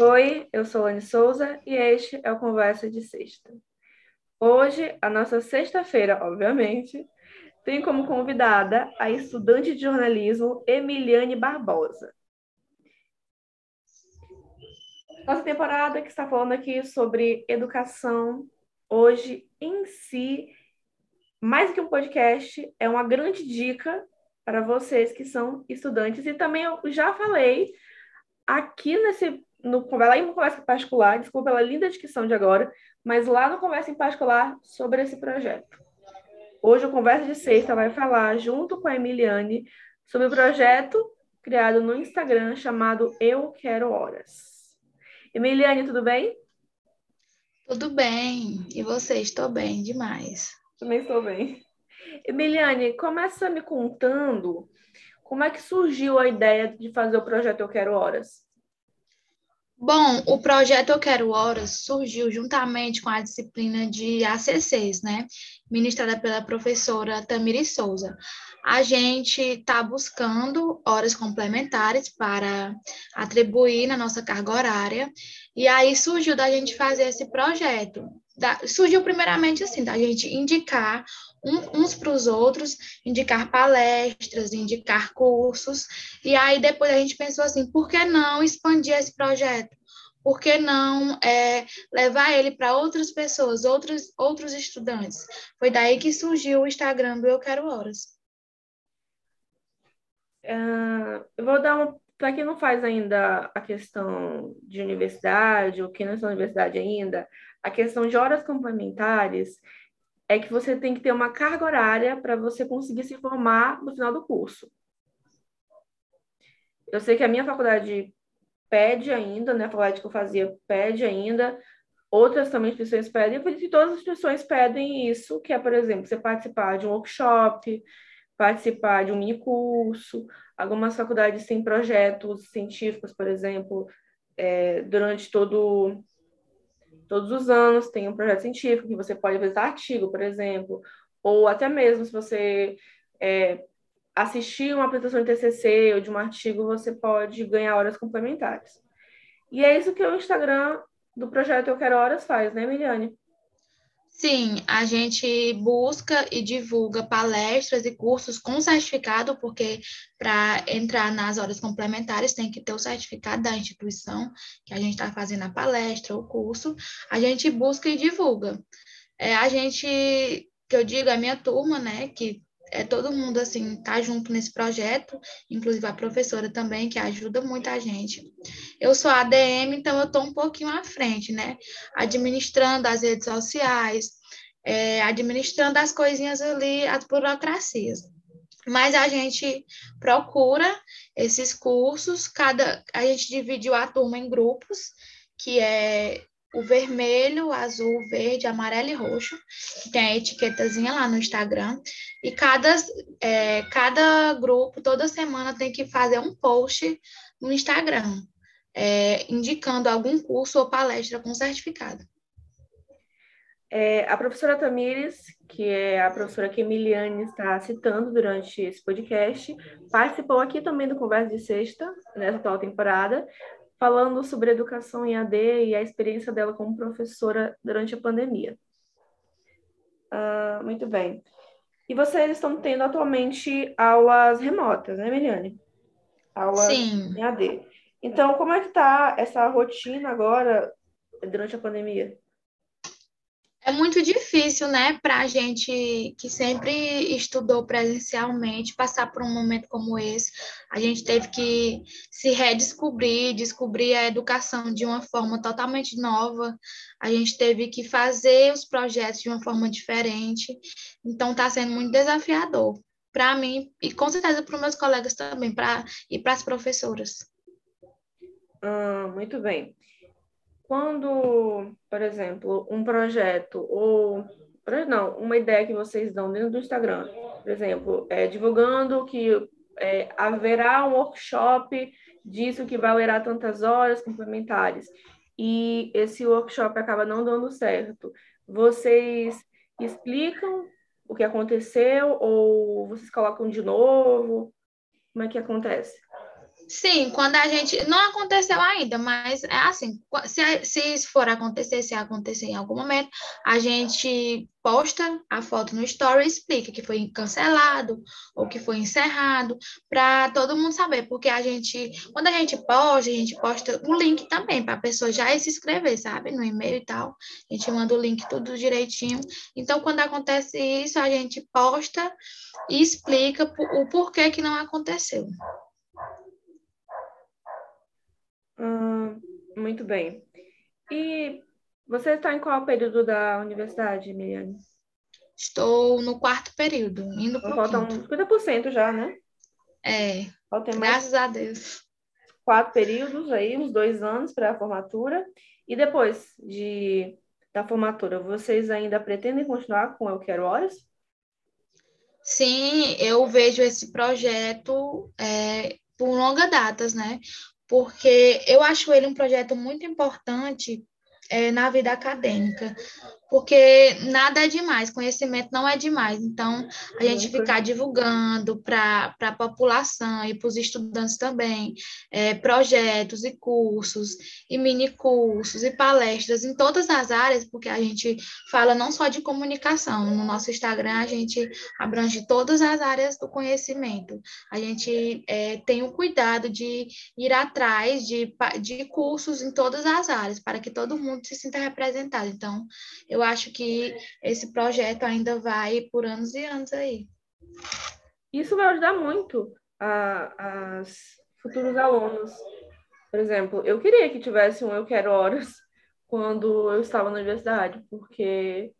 Oi, eu sou Anne Souza e este é o Conversa de Sexta. Hoje, a nossa sexta-feira, obviamente, tem como convidada a estudante de jornalismo Emiliane Barbosa. Nossa temporada que está falando aqui sobre educação, hoje em si, mais que um podcast, é uma grande dica para vocês que são estudantes. E também eu já falei aqui nesse no, lá em conversa particular, desculpa pela linda descrição de agora, mas lá no conversa em particular sobre esse projeto. Hoje o Conversa de Sexta vai falar, junto com a Emiliane, sobre o projeto criado no Instagram chamado Eu Quero Horas. Emiliane, tudo bem? Tudo bem. E você? Estou bem demais. Também estou bem. Emiliane, começa me contando como é que surgiu a ideia de fazer o projeto Eu Quero Horas. Bom, o projeto Eu Quero Horas surgiu juntamente com a disciplina de ACCs, né? Ministrada pela professora Tamiri Souza. A gente está buscando horas complementares para atribuir na nossa carga horária, e aí surgiu da gente fazer esse projeto. Da, surgiu primeiramente assim, da gente indicar um, uns para os outros, indicar palestras, indicar cursos, e aí depois a gente pensou assim, por que não expandir esse projeto? Por que não é, levar ele para outras pessoas, outros, outros estudantes? Foi daí que surgiu o Instagram do Eu Quero Horas. Uh, eu vou dar uma. Para quem não faz ainda a questão de universidade, ou quem não está na universidade ainda, a questão de horas complementares é que você tem que ter uma carga horária para você conseguir se formar no final do curso. Eu sei que a minha faculdade pede ainda, né? A faculdade que eu fazia pede ainda, outras também instituições pedem, por isso todas as instituições pedem isso, que é, por exemplo, você participar de um workshop, participar de um mini curso, algumas faculdades têm projetos científicos, por exemplo, é, durante todo todos os anos tem um projeto científico que você pode apresentar artigo, por exemplo, ou até mesmo se você é, assistir uma apresentação de TCC ou de um artigo, você pode ganhar horas complementares. E é isso que o Instagram do projeto Eu Quero Horas faz, né, Emiliane? Sim, a gente busca e divulga palestras e cursos com certificado, porque para entrar nas horas complementares tem que ter o certificado da instituição que a gente está fazendo a palestra ou curso. A gente busca e divulga. É, a gente, que eu digo, a minha turma, né, que é todo mundo assim tá junto nesse projeto, inclusive a professora também que ajuda muito a gente. Eu sou ADM, então eu estou um pouquinho à frente, né? Administrando as redes sociais, é, administrando as coisinhas ali, as burocracias. Mas a gente procura esses cursos, cada a gente dividiu a turma em grupos, que é o vermelho, azul, verde, amarelo e roxo, tem a etiquetazinha lá no Instagram. E cada, é, cada grupo, toda semana, tem que fazer um post no Instagram, é, indicando algum curso ou palestra com certificado. É, a professora Tamires, que é a professora que Emiliane está citando durante esse podcast, participou aqui também do Conversa de Sexta, nessa atual temporada, falando sobre educação em AD e a experiência dela como professora durante a pandemia. Uh, muito bem. E vocês estão tendo atualmente aulas remotas, né, Miriane? Aulas Sim. em AD. Então, como é que está essa rotina agora durante a pandemia? É muito difícil, né, para a gente que sempre estudou presencialmente passar por um momento como esse. A gente teve que se redescobrir, descobrir a educação de uma forma totalmente nova. A gente teve que fazer os projetos de uma forma diferente. Então, está sendo muito desafiador para mim e com certeza para os meus colegas também, para e para as professoras. Ah, muito bem quando, por exemplo, um projeto ou não, uma ideia que vocês dão dentro do Instagram, por exemplo, é, divulgando que é, haverá um workshop disso que valerá tantas horas complementares e esse workshop acaba não dando certo, vocês explicam o que aconteceu ou vocês colocam de novo? Como é que acontece? Sim, quando a gente. Não aconteceu ainda, mas é assim: se, se isso for acontecer, se acontecer em algum momento, a gente posta a foto no story e explica que foi cancelado ou que foi encerrado, para todo mundo saber, porque a gente, quando a gente posta, a gente posta o link também para a pessoa já se inscrever, sabe, no e-mail e tal. A gente manda o link tudo direitinho. Então, quando acontece isso, a gente posta e explica o porquê que não aconteceu. Hum, muito bem. E você está em qual período da universidade, Miriam? Estou no quarto período, indo para Falta uns 50% já, né? É, graças mais a Deus. Quatro períodos aí, uns dois anos para a formatura. E depois de, da formatura, vocês ainda pretendem continuar com Eu Quero Horas? Sim, eu vejo esse projeto é, por longas datas, né? Porque eu acho ele um projeto muito importante é, na vida acadêmica, porque nada é demais, conhecimento não é demais. Então, a gente ficar divulgando para a população e para os estudantes também, é, projetos e cursos, e mini cursos e palestras em todas as áreas, porque a gente fala não só de comunicação, no nosso Instagram a gente abrange todas as áreas do conhecimento. A gente é, tem o cuidado de ir atrás de, de cursos em todas as áreas, para que todo mundo se sinta representado. Então, eu acho que esse projeto ainda vai por anos e anos aí. Isso vai ajudar muito a, as futuros alunos. Por exemplo, eu queria que tivesse um Eu Quero Horas quando eu estava na universidade, porque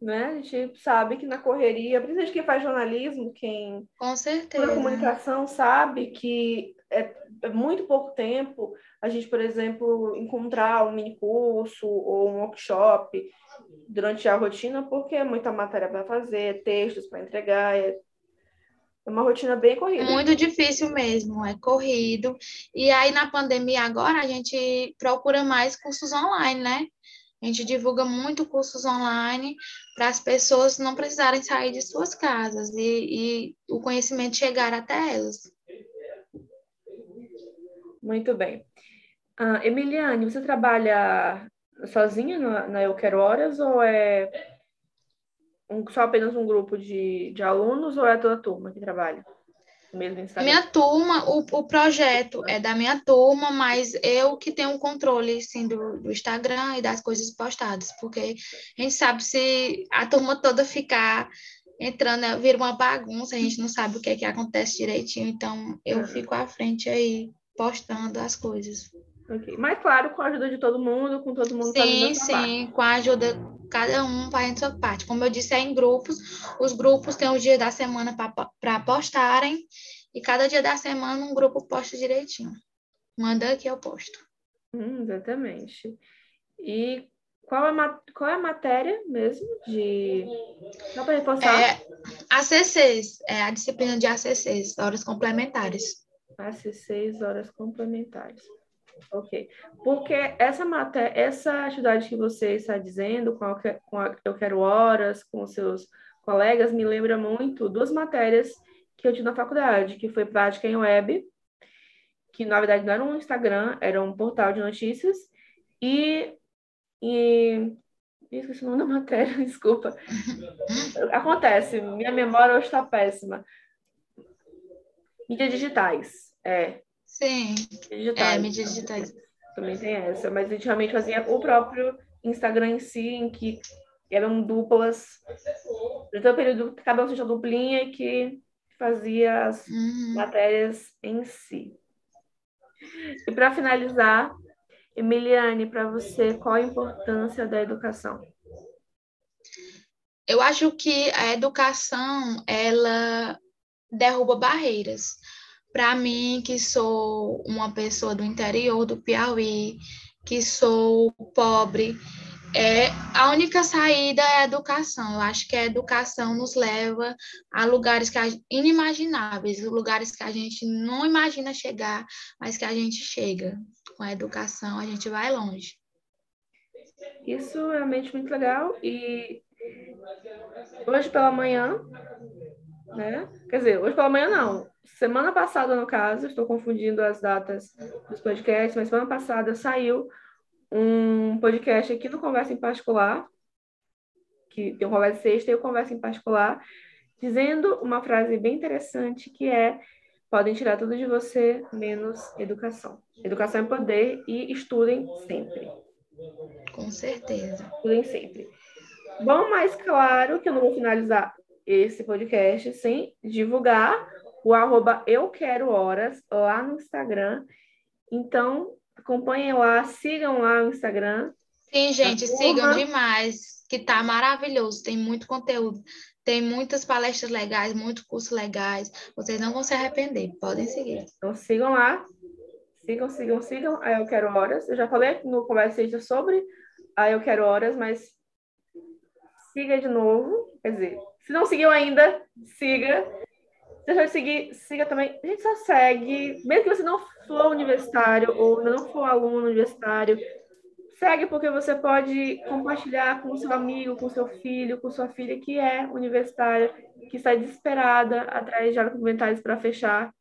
né, a gente sabe que na correria, principalmente quem faz jornalismo, quem com certeza comunicação sabe que é, muito pouco tempo a gente, por exemplo, encontrar um mini curso ou um workshop durante a rotina, porque é muita matéria para fazer, textos para entregar, é, é uma rotina bem corrida. Muito difícil mesmo, é corrido. E aí, na pandemia agora, a gente procura mais cursos online, né? A gente divulga muito cursos online para as pessoas não precisarem sair de suas casas e, e o conhecimento chegar até elas. Muito bem. Uh, Emiliane, você trabalha sozinha na, na Eu Quero Horas ou é um, só apenas um grupo de, de alunos ou é toda a turma que trabalha? Mesmo minha turma, o, o projeto é da minha turma, mas eu que tenho o controle sim, do, do Instagram e das coisas postadas, porque a gente sabe se a turma toda ficar entrando, vira uma bagunça, a gente não sabe o que é que acontece direitinho, então eu fico à frente aí postando as coisas. Mas, claro, com a ajuda de todo mundo, com todo mundo Sim, sim, parte. com a ajuda, cada um fazendo sua parte. Como eu disse, é em grupos. Os grupos têm o dia da semana para postarem. E cada dia da semana um grupo posta direitinho. Manda que eu posto. Hum, exatamente. E qual é, a, qual é a matéria mesmo de. Para reforçar? É, ACCs, é a disciplina de ACCs, horas complementares. ACCs, horas complementares. Ok. Porque essa matéria, essa atividade que você está dizendo, com a, com a Eu Quero Horas, com seus colegas, me lembra muito duas matérias que eu tive na faculdade, que foi Prática em Web, que na verdade não era um Instagram, era um portal de notícias, e, e esqueci o nome da matéria, desculpa. Acontece, minha memória hoje está péssima. Mídias digitais, é. Sim. Digitais. É, mídias digitais. Também tem essa, mas a gente realmente fazia o próprio Instagram em si, em que eram duplas. Então, período cada um seja duplinha que fazia as uhum. matérias em si. E para finalizar, Emiliane, para você, qual a importância da educação? Eu acho que a educação, ela derruba barreiras para mim, que sou uma pessoa do interior do Piauí, que sou pobre, é, a única saída é a educação. Eu acho que a educação nos leva a lugares que a, inimagináveis, lugares que a gente não imagina chegar, mas que a gente chega. Com a educação, a gente vai longe. Isso é realmente muito legal. E hoje pela manhã né? Quer dizer, hoje pela manhã não. Semana passada, no caso, estou confundindo as datas dos podcasts, mas semana passada saiu um podcast aqui no Conversa em Particular, que tem o Conversa Sexta e o Conversa em Particular, dizendo uma frase bem interessante que é podem tirar tudo de você, menos educação. Educação é poder e estudem sempre. Com certeza. Estudem sempre. Bom, mas claro que eu não vou finalizar esse podcast sem divulgar o arroba Eu Quero Horas lá no Instagram. Então, acompanhem lá, sigam lá o Instagram. Sim, gente, sigam demais, que tá maravilhoso, tem muito conteúdo. Tem muitas palestras legais, muitos cursos legais. Vocês não vão se arrepender. Podem seguir. Então sigam lá. Sigam, sigam, sigam. Aí eu quero horas. Eu já falei no conversa sobre aí eu quero horas, mas siga de novo. Quer dizer, se não seguiu ainda, siga. Se já seguir, siga também. A gente só segue, mesmo que você não for universitário ou não for aluno universitário, Segue porque você pode compartilhar com seu amigo, com seu filho, com sua filha que é universitária, que está desesperada atrás de comentários para fechar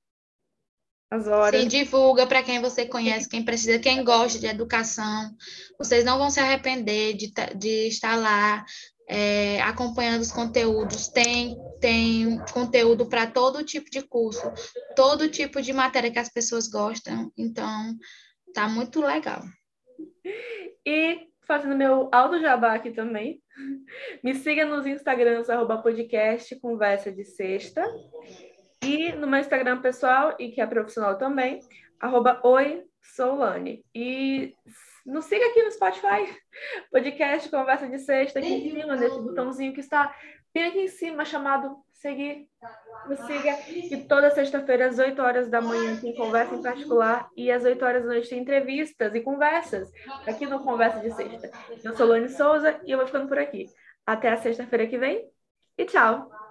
as horas. Sim, divulga para quem você conhece, quem precisa, quem gosta de educação. Vocês não vão se arrepender de, de estar lá é, acompanhando os conteúdos. Tem, tem conteúdo para todo tipo de curso, todo tipo de matéria que as pessoas gostam. Então, tá muito legal. E fazendo meu auto jabá aqui também. Me siga nos Instagrams, arroba podcast Conversa de Sexta. E no meu Instagram pessoal, e que é profissional também, arroba Oi. E nos siga aqui no Spotify, podcast Conversa de Sexta, aqui em cima, nesse botãozinho que está bem aqui em cima, chamado seguir. Me siga. E toda sexta-feira, às 8 horas da manhã, tem conversa em particular. E às 8 horas da noite tem entrevistas e conversas aqui no Conversa de Sexta. Eu sou Lani Souza e eu vou ficando por aqui. Até a sexta-feira que vem. E tchau!